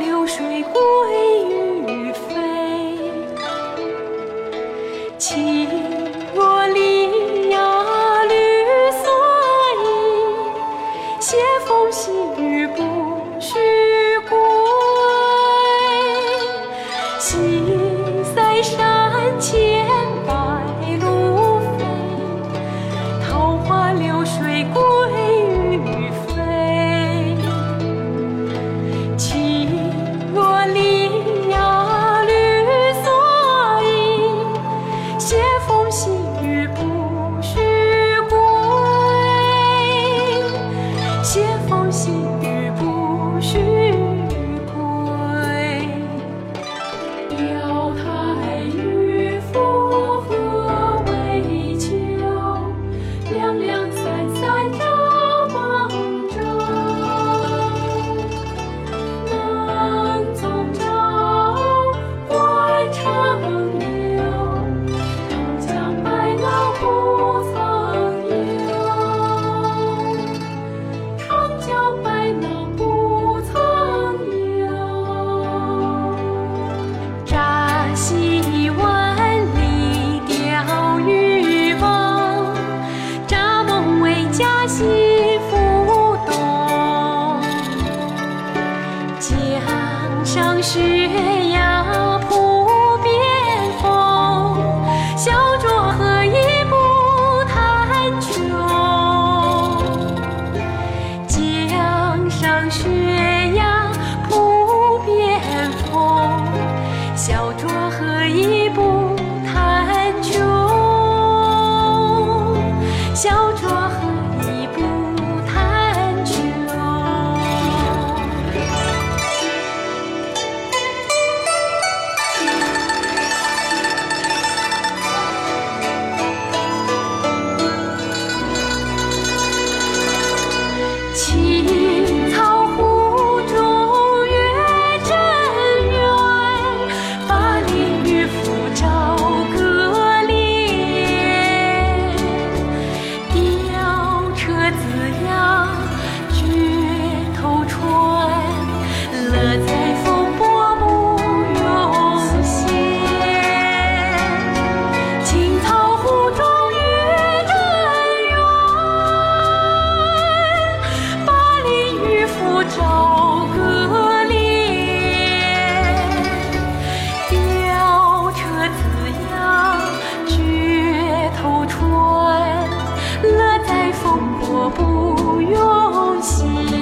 流水归于飞。情若离呀绿蓑衣，斜风细雨不须归。西塞山。天涯铺红，小酌何以不？不用心。